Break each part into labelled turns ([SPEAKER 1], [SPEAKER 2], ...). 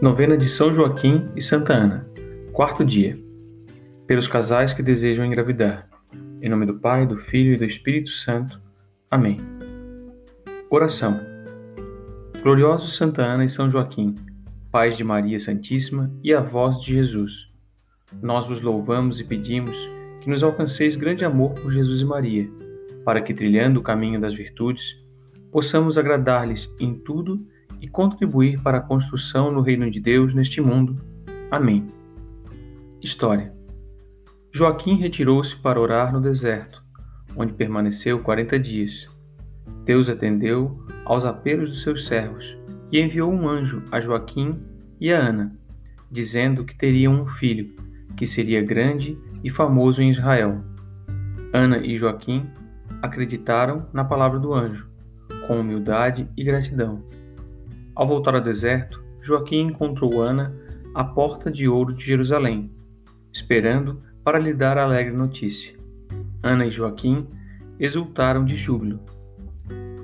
[SPEAKER 1] Novena de São Joaquim e Santa Ana. Quarto dia. Pelos casais que desejam engravidar. Em nome do Pai, do Filho e do Espírito Santo. Amém. Oração. Glorioso Santa Ana e São Joaquim, pais de Maria Santíssima e avós de Jesus. Nós vos louvamos e pedimos que nos alcanceis grande amor por Jesus e Maria, para que, trilhando o caminho das virtudes, possamos agradar-lhes em tudo e contribuir para a construção no reino de Deus neste mundo. Amém. História: Joaquim retirou-se para orar no deserto, onde permaneceu quarenta dias. Deus atendeu aos apelos dos seus servos e enviou um anjo a Joaquim e a Ana, dizendo que teriam um filho, que seria grande e famoso em Israel. Ana e Joaquim acreditaram na palavra do anjo, com humildade e gratidão. Ao voltar ao deserto, Joaquim encontrou Ana à porta de ouro de Jerusalém, esperando para lhe dar a alegre notícia. Ana e Joaquim exultaram de júbilo,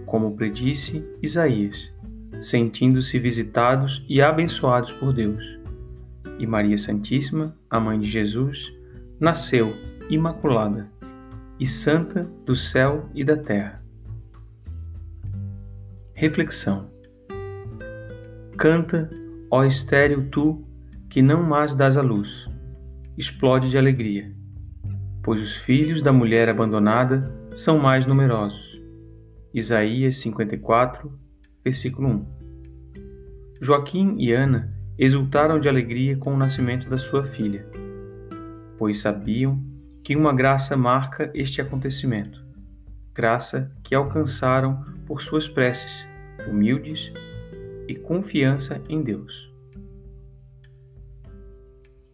[SPEAKER 1] como predisse Isaías, sentindo-se visitados e abençoados por Deus. E Maria Santíssima, a mãe de Jesus, nasceu imaculada e santa do céu e da terra. Reflexão Canta, ó estéril tu, que não mais dás a luz. Explode de alegria, pois os filhos da mulher abandonada são mais numerosos. Isaías 54, versículo 1. Joaquim e Ana exultaram de alegria com o nascimento da sua filha, pois sabiam que uma graça marca este acontecimento, graça que alcançaram por suas preces, humildes e confiança em Deus.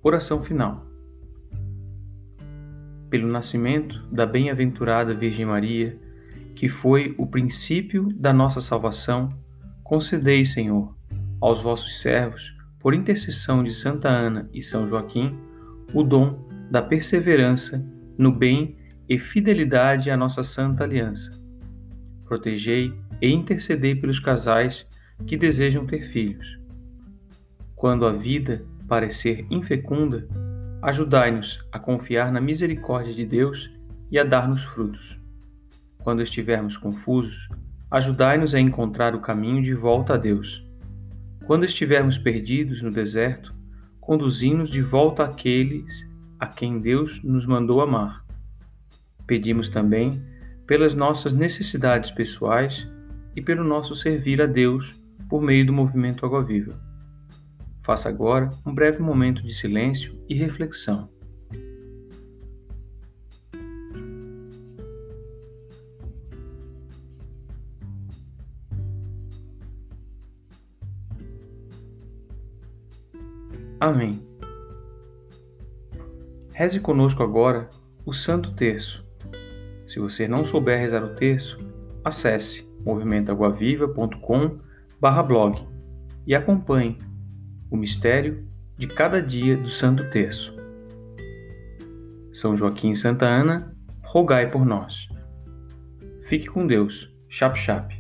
[SPEAKER 1] Oração final. Pelo nascimento da bem-aventurada Virgem Maria, que foi o princípio da nossa salvação, concedei, Senhor, aos vossos servos, por intercessão de Santa Ana e São Joaquim, o dom da perseverança no bem e fidelidade à nossa santa aliança. Protegei e intercedei pelos casais que desejam ter filhos. Quando a vida parecer infecunda, ajudai-nos a confiar na misericórdia de Deus e a dar-nos frutos. Quando estivermos confusos, ajudai-nos a encontrar o caminho de volta a Deus. Quando estivermos perdidos no deserto, conduzi-nos de volta àqueles a quem Deus nos mandou amar. Pedimos também pelas nossas necessidades pessoais e pelo nosso servir a Deus por meio do movimento Água Viva. Faça agora um breve momento de silêncio e reflexão. Amém. Reze conosco agora o Santo Terço. Se você não souber rezar o terço, acesse movimentoaguaviva.com barra blog e acompanhe o mistério de cada dia do Santo Terço. São Joaquim e Santa Ana, rogai por nós. Fique com Deus. Chap chap.